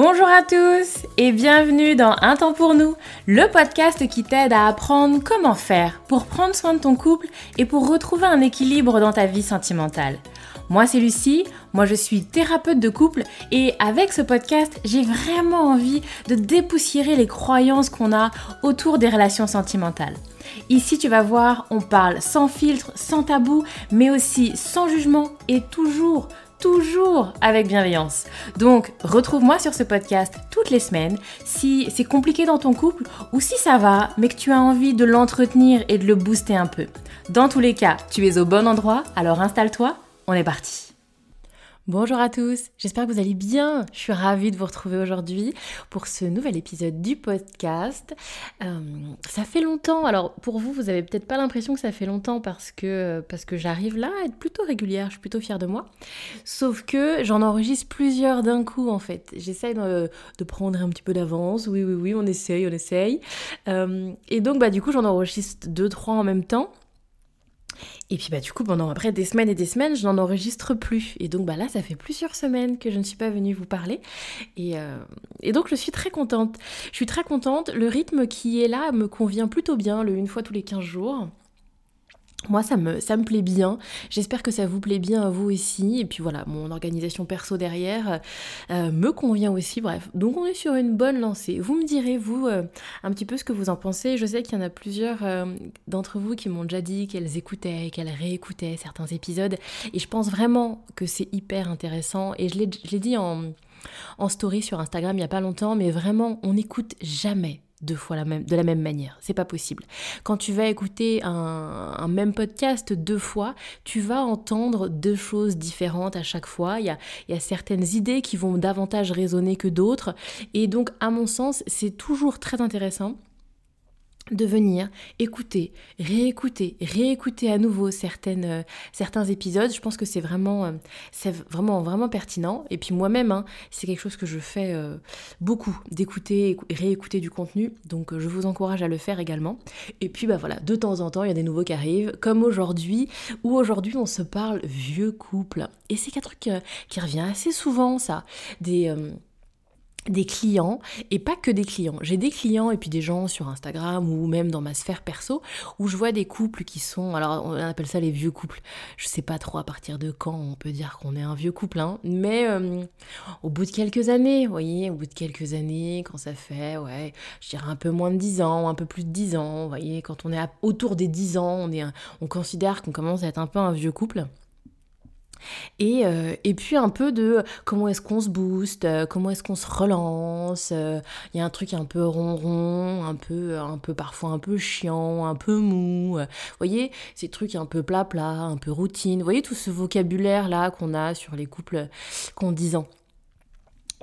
Bonjour à tous et bienvenue dans Un temps pour nous, le podcast qui t'aide à apprendre comment faire pour prendre soin de ton couple et pour retrouver un équilibre dans ta vie sentimentale. Moi c'est Lucie, moi je suis thérapeute de couple et avec ce podcast j'ai vraiment envie de dépoussiérer les croyances qu'on a autour des relations sentimentales. Ici tu vas voir, on parle sans filtre, sans tabou, mais aussi sans jugement et toujours toujours avec bienveillance. Donc, retrouve-moi sur ce podcast toutes les semaines si c'est compliqué dans ton couple ou si ça va, mais que tu as envie de l'entretenir et de le booster un peu. Dans tous les cas, tu es au bon endroit, alors installe-toi, on est parti. Bonjour à tous, j'espère que vous allez bien. Je suis ravie de vous retrouver aujourd'hui pour ce nouvel épisode du podcast. Euh, ça fait longtemps, alors pour vous, vous n'avez peut-être pas l'impression que ça fait longtemps parce que, parce que j'arrive là à être plutôt régulière, je suis plutôt fière de moi. Sauf que j'en enregistre plusieurs d'un coup en fait. J'essaye de, prendre un petit peu d'avance, oui, oui, oui, on essaye, on essaye. Euh, et donc bah, du coup, j'en enregistre deux, trois en même temps. Et puis bah du coup pendant après des semaines et des semaines je n'en enregistre plus et donc bah là ça fait plusieurs semaines que je ne suis pas venue vous parler et, euh, et, donc je suis très contente. Je suis très contente, le rythme qui est là me convient plutôt bien, le une fois tous les 15 jours. Moi, ça me, plaît bien. J'espère que ça vous plaît bien à vous aussi. Et puis voilà, mon organisation perso derrière euh, me convient aussi. Bref, donc on est sur une bonne lancée. Vous me direz, vous, euh, un petit peu ce que vous en pensez. Je sais qu'il y en a plusieurs euh, d'entre vous qui m'ont déjà dit qu'elles écoutaient, qu'elles réécoutaient certains épisodes. Et je pense vraiment que c'est hyper intéressant. Et je l'ai dit en story sur Instagram il n'y a pas longtemps, mais vraiment, on n'écoute jamais deux fois la même, de la même manière. C'est pas possible. Quand tu vas écouter un, même podcast deux fois, tu vas entendre deux choses différentes à chaque fois. Il y a, il y a certaines idées qui vont davantage résonner que d'autres. Et donc, à mon sens, c'est toujours très intéressant de venir écouter, réécouter, réécouter à nouveau certaines, euh, certains épisodes. Je pense que c'est vraiment, euh, vraiment, pertinent. Et puis moi-même, hein, c'est quelque chose que je fais euh, beaucoup, d'écouter, réécouter du contenu. Donc je vous encourage à le faire également. Et puis bah voilà, de temps en temps, il y a des nouveaux qui arrivent, comme aujourd'hui, où aujourd'hui on se parle vieux couple. Et c'est un truc qui revient assez souvent, ça. Des des clients et pas que des clients. J'ai des clients et puis des gens sur Instagram ou même dans ma sphère perso où je vois des couples qui sont, alors on appelle ça les vieux couples. Je sais pas trop à partir de quand on peut dire qu'on est un vieux couple, hein, mais euh, au bout de quelques années, vous voyez, au bout de quelques années, quand ça fait, ouais, je dirais un peu moins de 10 ans, un peu plus de 10 ans, vous voyez, quand on est autour des 10 ans, on, est on considère qu'on commence à être un peu un vieux couple. Et, euh, et, puis un peu de comment est-ce qu'on se booste, euh, comment est-ce qu'on se relance. Euh, il y a un truc un peu ronron, un peu, un peu parfois un peu chiant, un peu mou. Vous voyez, ces trucs un peu plat-plat, un peu routine. Vous voyez tout ce vocabulaire-là qu'on a sur les couples qu'on 10 ans.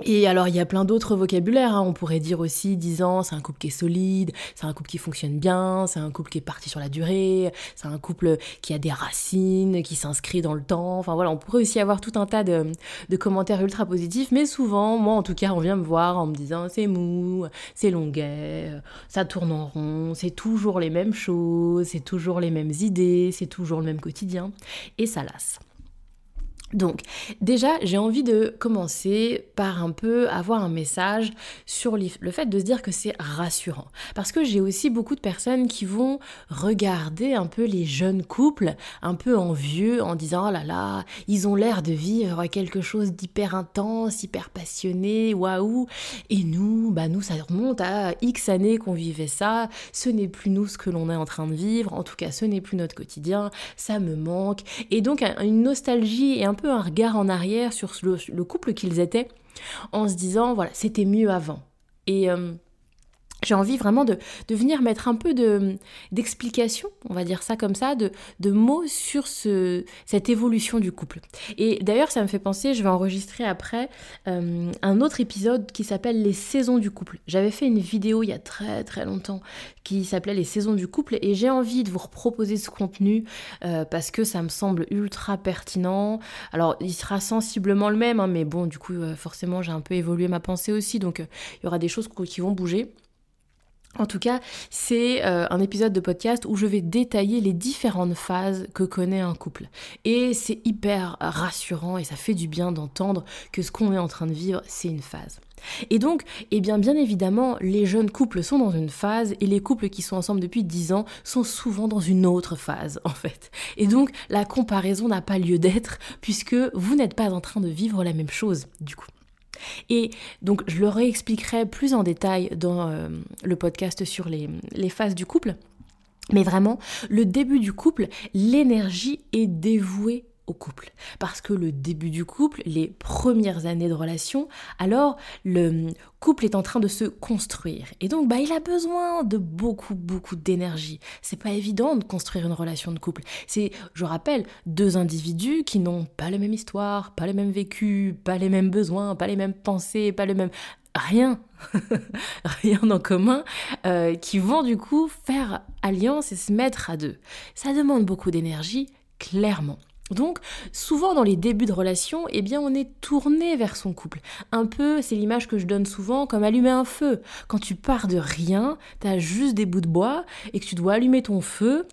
Et alors, il y a plein d'autres vocabulaires. Hein. On pourrait dire aussi 10 ans, c'est un couple qui est solide, c'est un couple qui fonctionne bien, c'est un couple qui est parti sur la durée, c'est un couple qui a des racines, qui s'inscrit dans le temps. Enfin voilà, on pourrait aussi avoir tout un tas de, de, commentaires ultra positifs. Mais souvent, moi en tout cas, on vient me voir en me disant c'est mou, c'est longuet, ça tourne en rond, c'est toujours les mêmes choses, c'est toujours les mêmes idées, c'est toujours le même quotidien. Et ça lasse. Donc déjà, j'ai envie de commencer par un peu avoir un message sur le fait de se dire que c'est rassurant. Parce que j'ai aussi beaucoup de personnes qui vont regarder un peu les jeunes couples un peu envieux en disant oh là là, ils ont l'air de vivre quelque chose d'hyper intense, hyper passionné, waouh. Et nous, bah nous, ça remonte à X années qu'on vivait ça. Ce n'est plus nous ce que l'on est en train de vivre. En tout cas, ce n'est plus notre quotidien. Ça me manque. Et donc une nostalgie et un un regard en arrière sur le, couple qu'ils étaient en se disant, voilà, c'était mieux avant. Et, euh, j'ai envie vraiment de, de, venir mettre un peu de, d'explication, on va dire ça comme ça, de, de mots sur ce, cette évolution du couple. Et d'ailleurs, ça me fait penser, je vais enregistrer après euh, un autre épisode qui s'appelle Les saisons du couple. J'avais fait une vidéo il y a très très longtemps qui s'appelait Les saisons du couple et j'ai envie de vous proposer ce contenu euh, parce que ça me semble ultra pertinent. Alors, il sera sensiblement le même, hein, mais bon, du coup, euh, forcément, j'ai un peu évolué ma pensée aussi, donc il y aura des choses qui vont bouger. En tout cas, c'est euh, un épisode de podcast où je vais détailler les différentes phases que connaît un couple. Et c'est hyper rassurant et ça fait du bien d'entendre que ce qu'on est en train de vivre, c'est une phase. Et donc, eh bien, bien évidemment, les jeunes couples sont dans une phase et les couples qui sont ensemble depuis 10 ans sont souvent dans une autre phase, en fait. Et donc, la comparaison n'a pas lieu d'être puisque vous n'êtes pas en train de vivre la même chose, du coup. Et donc je le réexpliquerai plus en détail dans euh, le podcast sur les, les phases du couple. Mais vraiment, le début du couple, l'énergie est dévouée couple. Parce que le début du couple, les premières années de relation, alors le couple est en train de se construire. Et donc, bah, il a besoin de beaucoup, beaucoup d'énergie. C'est pas évident de construire une relation de couple. C'est, je rappelle, deux individus qui n'ont pas la même histoire, pas le même vécu, pas les mêmes besoins, pas les mêmes pensées, pas le même rien, rien en commun, euh, qui vont du coup faire alliance et se mettre à deux. Ça demande beaucoup d'énergie, clairement. Donc, souvent dans les débuts de relation, eh bien, on est tourné vers son couple. Un peu, c'est l'image que je donne souvent, comme allumer un feu. Quand tu pars de rien, t'as juste des bouts de bois et que tu dois allumer ton feu,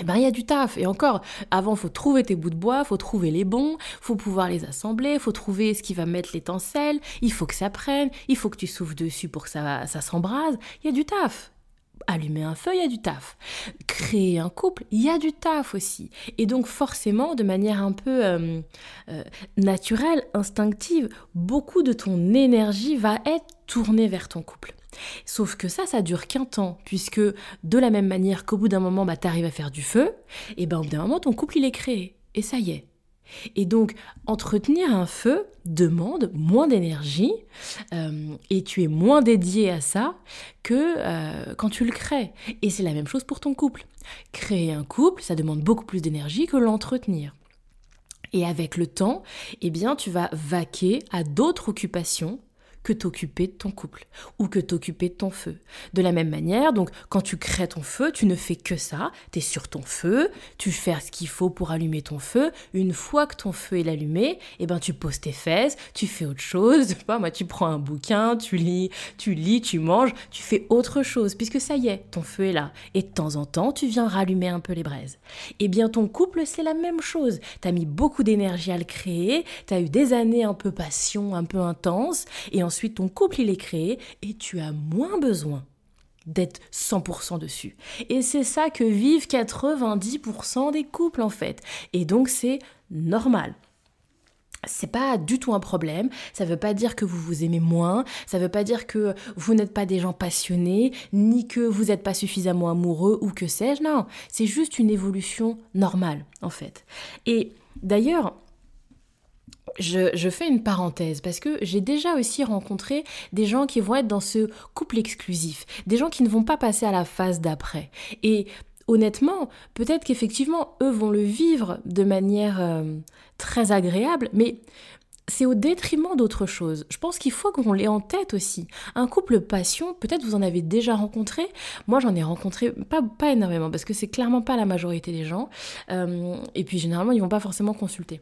eh ben, il y a du taf. Et encore, avant, faut trouver tes bouts de bois, faut trouver les bons, faut pouvoir les assembler, faut trouver ce qui va mettre l'étincelle, il faut que ça prenne, il faut que tu souffles dessus pour que ça, ça s'embrase. Il y a du taf allumer un feu, il y a du taf. Créer un couple, il y a du taf aussi. Et donc forcément, de manière un peu euh, euh, naturelle, instinctive, beaucoup de ton énergie va être tournée vers ton couple. Sauf que ça, ça dure qu'un temps, puisque de la même manière qu'au bout d'un moment, bah, tu arrives à faire du feu, et ben au bout d'un moment, ton couple, il est créé. Et ça y est, et donc, entretenir un feu demande moins d'énergie euh, et tu es moins dédié à ça que euh, quand tu le crées. Et c'est la même chose pour ton couple. Créer un couple, ça demande beaucoup plus d'énergie que l'entretenir. Et avec le temps, eh bien, tu vas vaquer à d'autres occupations que t'occuper de ton couple ou que t'occuper de ton feu. De la même manière, donc quand tu crées ton feu, tu ne fais que ça, tu es sur ton feu, tu fais ce qu'il faut pour allumer ton feu. Une fois que ton feu est allumé, eh ben tu poses tes fesses, tu fais autre chose, pas moi tu prends un bouquin, tu lis, tu lis, tu manges, tu fais autre chose puisque ça y est, ton feu est là et de temps en temps, tu viens rallumer un peu les braises. Eh bien ton couple, c'est la même chose. Tu as mis beaucoup d'énergie à le créer, tu as eu des années un peu passion, un peu intense et ensuite ton couple il est créé et tu as moins besoin d'être 100% dessus. Et c'est ça que vivent 90% des couples en fait. Et donc c'est normal. C'est pas du tout un problème, ça veut pas dire que vous vous aimez moins, ça veut pas dire que vous n'êtes pas des gens passionnés, ni que vous n'êtes pas suffisamment amoureux ou que sais-je, non, c'est juste une évolution normale en fait. Et d'ailleurs, je, fais une parenthèse parce que j'ai déjà aussi rencontré des gens qui vont être dans ce couple exclusif, des gens qui ne vont pas passer à la phase d'après. Et honnêtement, peut-être qu'effectivement, eux vont le vivre de manière euh, très agréable, mais c'est au détriment d'autre chose. Je pense qu'il faut qu'on l'ait en tête aussi. Un couple passion, peut-être vous en avez déjà rencontré. Moi, j'en ai rencontré pas, pas énormément parce que c'est clairement pas la majorité des gens. Euh, et puis, généralement, ils vont pas forcément consulter.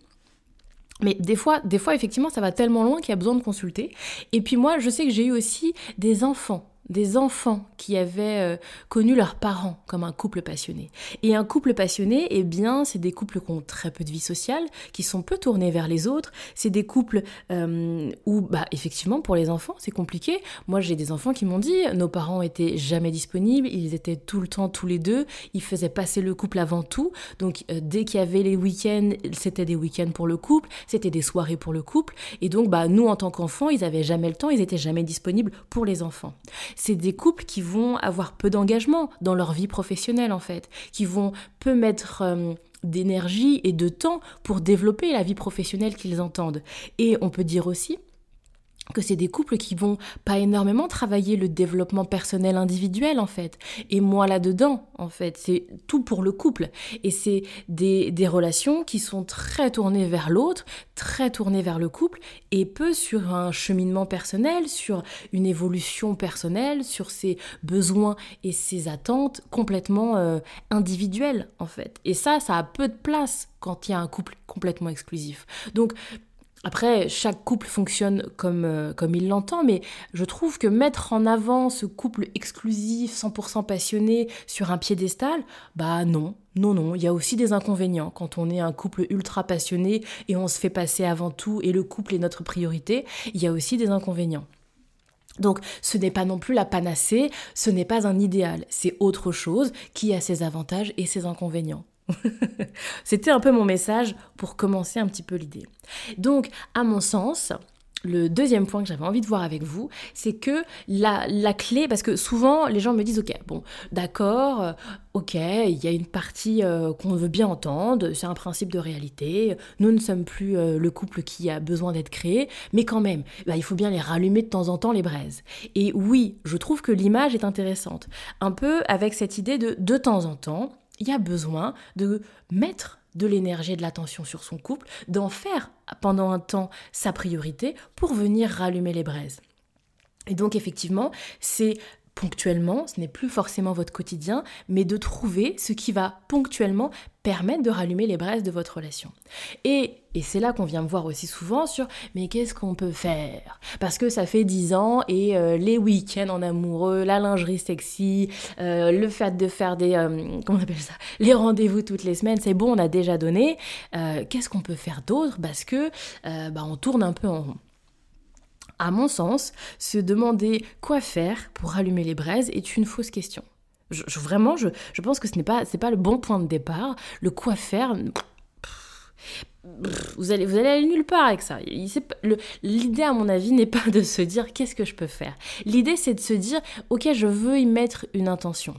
Mais des fois, des fois, effectivement, ça va tellement loin qu'il y a besoin de consulter. Et puis moi, je sais que j'ai eu aussi des enfants des enfants qui avaient euh, connu leurs parents comme un couple passionné. Et un couple passionné, eh bien, c'est des couples qui ont très peu de vie sociale, qui sont peu tournés vers les autres. C'est des couples euh, où, bah, effectivement, pour les enfants, c'est compliqué. Moi, j'ai des enfants qui m'ont dit, nos parents étaient jamais disponibles, ils étaient tout le temps tous les deux, ils faisaient passer le couple avant tout. Donc, euh, dès qu'il y avait les week-ends, c'était des week-ends pour le couple, c'était des soirées pour le couple. Et donc, bah, nous, en tant qu'enfants, ils avaient jamais le temps, ils étaient jamais disponibles pour les enfants c'est des couples qui vont avoir peu d'engagement dans leur vie professionnelle en fait, qui vont peu mettre euh, d'énergie et de temps pour développer la vie professionnelle qu'ils entendent. Et on peut dire aussi que c'est des couples qui vont pas énormément travailler le développement personnel individuel en fait. Et moi là-dedans, en fait, c'est tout pour le couple. Et c'est des, relations qui sont très tournées vers l'autre, très tournées vers le couple, et peu sur un cheminement personnel, sur une évolution personnelle, sur ses besoins et ses attentes complètement euh, individuelles en fait. Et ça, ça a peu de place quand il y a un couple complètement exclusif. Donc après, chaque couple fonctionne comme, euh, comme il l'entend, mais je trouve que mettre en avant ce couple exclusif, 100% passionné sur un piédestal, bah non, non, non, il y a aussi des inconvénients quand on est un couple ultra passionné et on se fait passer avant tout et le couple est notre priorité, il y a aussi des inconvénients. Donc ce n'est pas non plus la panacée, ce n'est pas un idéal, c'est autre chose qui a ses avantages et ses inconvénients. C'était un peu mon message pour commencer un petit peu l'idée. Donc, à mon sens, le deuxième point que j'avais envie de voir avec vous, c'est que la, la, clé, parce que souvent les gens me disent, ok, bon, d'accord, euh, ok, il y a une partie euh, qu'on veut bien entendre, c'est un principe de réalité, nous ne sommes plus euh, le couple qui a besoin d'être créé, mais quand même, bah, il faut bien les rallumer de temps en temps les braises. Et oui, je trouve que l'image est intéressante, un peu avec cette idée de de temps en temps, il y a besoin de mettre de l'énergie et de l'attention sur son couple, d'en faire pendant un temps sa priorité pour venir rallumer les braises. Et donc effectivement, c'est ponctuellement, ce n'est plus forcément votre quotidien, mais de trouver ce qui va ponctuellement permettre de rallumer les braises de votre relation. Et, c'est là qu'on vient me voir aussi souvent sur mais qu'est-ce qu'on peut faire? Parce que ça fait dix ans et euh, les week-ends en amoureux, la lingerie sexy, euh, le fait de faire des euh, comment on appelle ça Les rendez-vous toutes les semaines, c'est bon, on a déjà donné. qu'est-ce qu'on peut faire d'autre? Parce que bah, on tourne un peu en rond. À mon sens, se demander quoi faire pour allumer les braises est une fausse question. Vraiment, je, pense que ce n'est pas, pas le bon point de départ. Le quoi faire, vous allez, vous allez aller nulle part avec ça. L'idée, à mon avis, n'est pas de se dire qu'est-ce que je peux faire. L'idée, c'est de se dire, ok, je veux y mettre une intention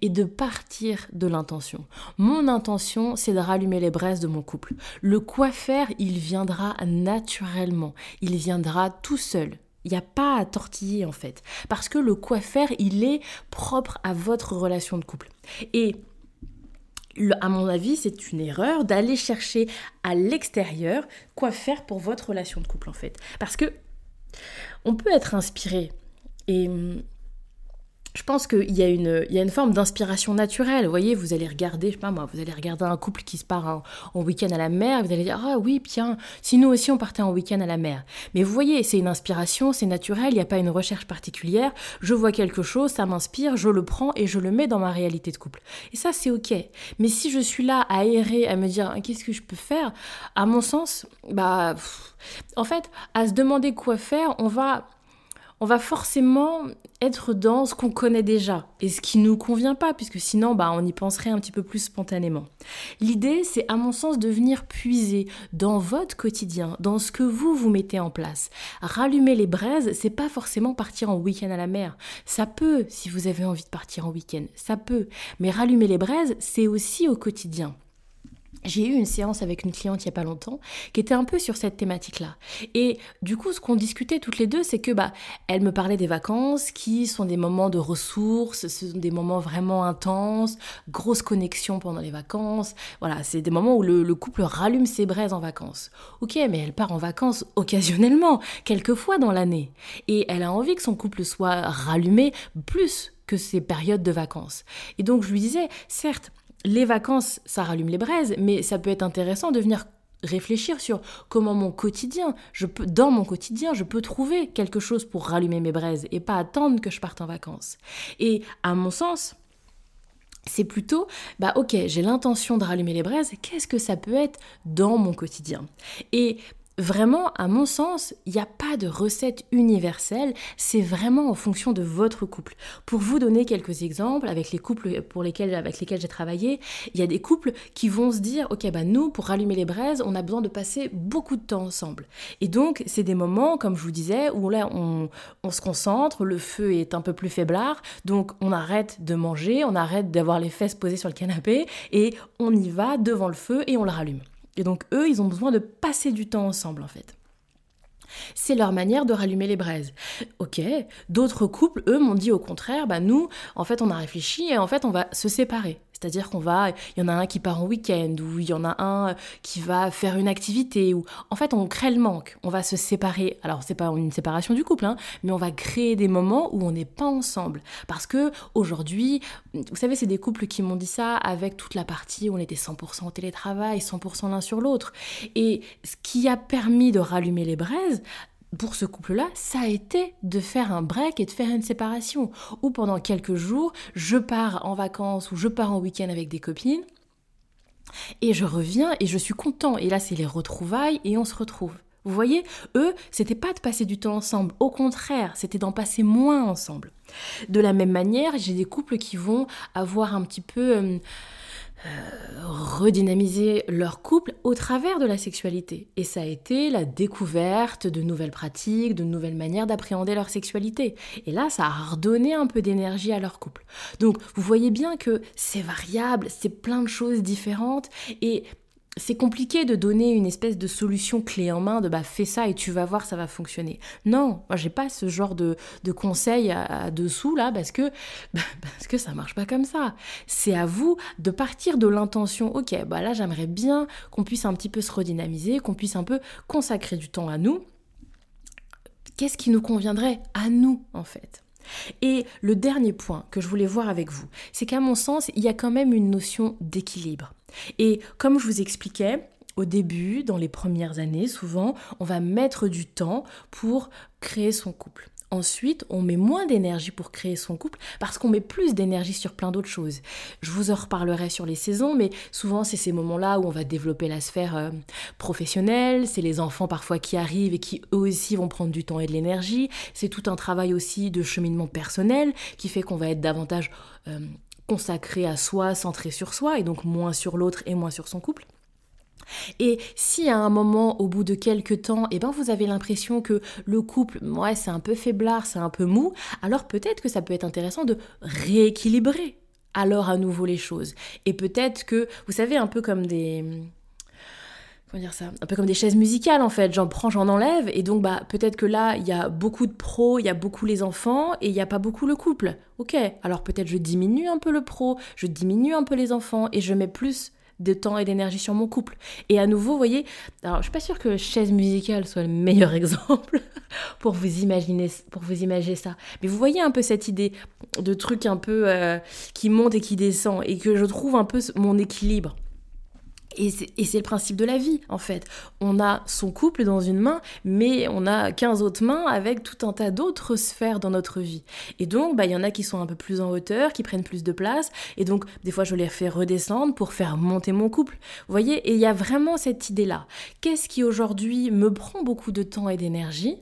et de partir de l'intention. Mon intention, c'est de rallumer les braises de mon couple. Le quoi faire, il viendra naturellement. Il viendra tout seul. Il n'y a pas à tortiller en fait. Parce que le quoi faire, il est propre à votre relation de couple. Et à mon avis, c'est une erreur d'aller chercher à l'extérieur quoi faire pour votre relation de couple en fait. Parce que on peut être inspiré et hum, je pense qu'il y, a une, y a une forme d'inspiration naturelle. Vous voyez, vous allez regarder, je sais pas moi, vous allez regarder un couple qui se part en, week-end à la mer, vous allez dire, ah oui, tiens, si nous aussi on partait en week-end à la mer. Mais vous voyez, c'est une inspiration, c'est naturel, il n'y a pas une recherche particulière. Je vois quelque chose, ça m'inspire, je le prends et je le mets dans ma réalité de couple. Et ça, c'est ok. Mais si je suis là à errer, à me dire, qu'est-ce que je peux faire? À mon sens, bah, en fait, à se demander quoi faire, on va on va forcément être dans ce qu'on connaît déjà et ce qui nous convient pas, puisque sinon, bah, on y penserait un petit peu plus spontanément. L'idée, c'est à mon sens de venir puiser dans votre quotidien, dans ce que vous vous mettez en place. Rallumer les braises, c'est pas forcément partir en week-end à la mer. Ça peut, si vous avez envie de partir en week-end, ça peut. Mais rallumer les braises, c'est aussi au quotidien. J'ai eu une séance avec une cliente il y a pas longtemps qui était un peu sur cette thématique-là. Et du coup, ce qu'on discutait toutes les deux, c'est que bah, elle me parlait des vacances qui sont des moments de ressources, ce sont des moments vraiment intenses, grosse connexion pendant les vacances. Voilà, c'est des moments où le, le, couple rallume ses braises en vacances. Ok, mais elle part en vacances occasionnellement, quelques fois dans l'année. Et elle a envie que son couple soit rallumé plus que ces périodes de vacances. Et donc je lui disais, certes, les vacances, ça rallume les braises, mais ça peut être intéressant de venir réfléchir sur comment mon quotidien, je peux, dans mon quotidien, je peux trouver quelque chose pour rallumer mes braises et pas attendre que je parte en vacances. Et à mon sens, c'est plutôt, bah ok, j'ai l'intention de rallumer les braises, qu'est-ce que ça peut être dans mon quotidien? Vraiment, à mon sens, il n'y a pas de recette universelle, c'est vraiment en fonction de votre couple. Pour vous donner quelques exemples, avec les couples pour lesquels, avec lesquels j'ai travaillé, il y a des couples qui vont se dire, ok, bah nous, pour rallumer les braises, on a besoin de passer beaucoup de temps ensemble. Et donc, c'est des moments, comme je vous disais, où là, on, on se concentre, le feu est un peu plus faiblard, donc on arrête de manger, on arrête d'avoir les fesses posées sur le canapé, et on y va devant le feu et on le rallume. Et donc eux, ils ont besoin de passer du temps ensemble en fait. C'est leur manière de rallumer les braises. Ok, d'autres couples, eux, m'ont dit au contraire, bah nous, en fait, on a réfléchi et en fait, on va se séparer. C'est-à-dire qu'on va, il y en a un qui part en week-end, ou il y en a un qui va faire une activité, ou en fait on crée le manque, on va se séparer. Alors c'est pas une séparation du couple, hein, mais on va créer des moments où on n'est pas ensemble. Parce que aujourd'hui, vous savez, c'est des couples qui m'ont dit ça avec toute la partie où on était 100% au télétravail, 100% l'un sur l'autre. Et ce qui a permis de rallumer les braises, pour ce couple-là, ça a été de faire un break et de faire une séparation. Ou pendant quelques jours, je pars en vacances ou je pars en week-end avec des copines. Et je reviens et je suis content. Et là, c'est les retrouvailles et on se retrouve. Vous voyez, eux, c'était pas de passer du temps ensemble. Au contraire, c'était d'en passer moins ensemble. De la même manière, j'ai des couples qui vont avoir un petit peu. Euh, redynamiser leur couple au travers de la sexualité. Et ça a été la découverte de nouvelles pratiques, de nouvelles manières d'appréhender leur sexualité. Et là, ça a redonné un peu d'énergie à leur couple. Donc, vous voyez bien que c'est variable, c'est plein de choses différentes. Et c'est compliqué de donner une espèce de solution clé en main de bah fais ça et tu vas voir ça va fonctionner. Non, moi j'ai pas ce genre de, de conseils à, dessous là parce que parce que ça marche pas comme ça. C'est à vous de partir de l'intention. Ok, bah là j'aimerais bien qu'on puisse un petit peu se redynamiser, qu'on puisse un peu consacrer du temps à nous. Qu'est-ce qui nous conviendrait à nous en fait? Et le dernier point que je voulais voir avec vous, c'est qu'à mon sens, il y a quand même une notion d'équilibre. Et comme je vous expliquais, au début, dans les premières années, souvent, on va mettre du temps pour créer son couple. Ensuite, on met moins d'énergie pour créer son couple parce qu'on met plus d'énergie sur plein d'autres choses. Je vous en reparlerai sur les saisons, mais souvent c'est ces moments-là où on va développer la sphère euh, professionnelle, c'est les enfants parfois qui arrivent et qui eux aussi vont prendre du temps et de l'énergie, c'est tout un travail aussi de cheminement personnel qui fait qu'on va être davantage euh, consacré à soi, centré sur soi et donc moins sur l'autre et moins sur son couple. Et si à un moment, au bout de quelques temps, eh ben vous avez l'impression que le couple, ouais, c'est un peu faiblard, c'est un peu mou, alors peut-être que ça peut être intéressant de rééquilibrer alors à nouveau les choses. Et peut-être que, vous savez, un peu comme des comment dire ça? Un peu comme des chaises musicales en fait, j'en prends, j'en enlève, et donc bah peut-être que là il y a beaucoup de pros, il y a beaucoup les enfants, et il n'y a pas beaucoup le couple. Ok, alors peut-être je diminue un peu le pro, je diminue un peu les enfants, et je mets plus de temps et d'énergie sur mon couple. Et à nouveau, vous voyez, alors je suis pas sûre que chaise musicale soit le meilleur exemple pour vous imaginer, pour vous imaginer ça. Mais vous voyez un peu cette idée de truc un peu euh, qui monte et qui descend et que je trouve un peu mon équilibre. Et c'est le principe de la vie, en fait. On a son couple dans une main, mais on a 15 autres mains avec tout un tas d'autres sphères dans notre vie. Et donc, bah, il y en a qui sont un peu plus en hauteur, qui prennent plus de place. Et donc, des fois, je les fais redescendre pour faire monter mon couple. Vous voyez Et il y a vraiment cette idée-là. Qu'est-ce qui aujourd'hui me prend beaucoup de temps et d'énergie?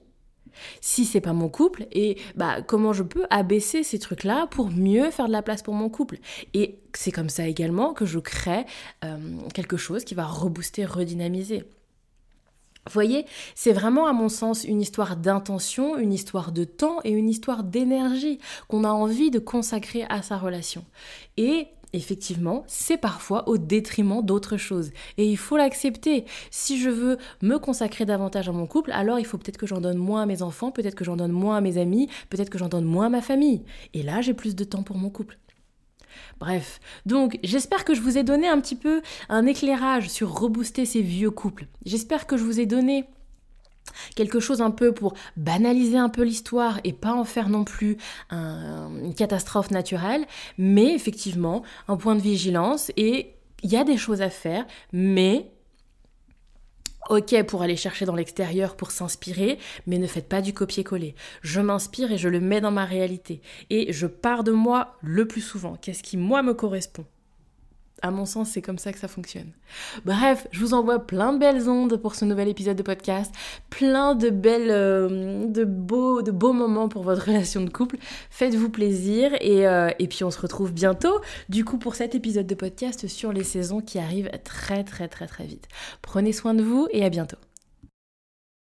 Si c'est pas mon couple et bah comment je peux abaisser ces trucs là pour mieux faire de la place pour mon couple et c'est comme ça également que je crée euh, quelque chose qui va rebooster redynamiser vous voyez, c'est vraiment à mon sens une histoire d'intention, une histoire de temps et une histoire d'énergie qu'on a envie de consacrer à sa relation. Et effectivement, c'est parfois au détriment d'autres choses. Et il faut l'accepter. Si je veux me consacrer davantage à mon couple, alors il faut peut-être que j'en donne moins à mes enfants, peut-être que j'en donne moins à mes amis, peut-être que j'en donne moins à ma famille. Et là, j'ai plus de temps pour mon couple. Bref, donc j'espère que je vous ai donné un petit peu un éclairage sur rebooster ces vieux couples. J'espère que je vous ai donné quelque chose un peu pour banaliser un peu l'histoire et pas en faire non plus une catastrophe naturelle, mais effectivement un point de vigilance et il y a des choses à faire, mais Ok pour aller chercher dans l'extérieur pour s'inspirer, mais ne faites pas du copier-coller. Je m'inspire et je le mets dans ma réalité. Et je pars de moi le plus souvent. Qu'est-ce qui, moi, me correspond? À mon sens, c'est comme ça que ça fonctionne. Bref, je vous envoie plein de belles ondes pour ce nouvel épisode de podcast, plein de belles, euh, de beaux, de beaux moments pour votre relation de couple. Faites-vous plaisir et, euh, et puis on se retrouve bientôt. Du coup, pour cet épisode de podcast sur les saisons qui arrivent très très très très vite. Prenez soin de vous et à bientôt.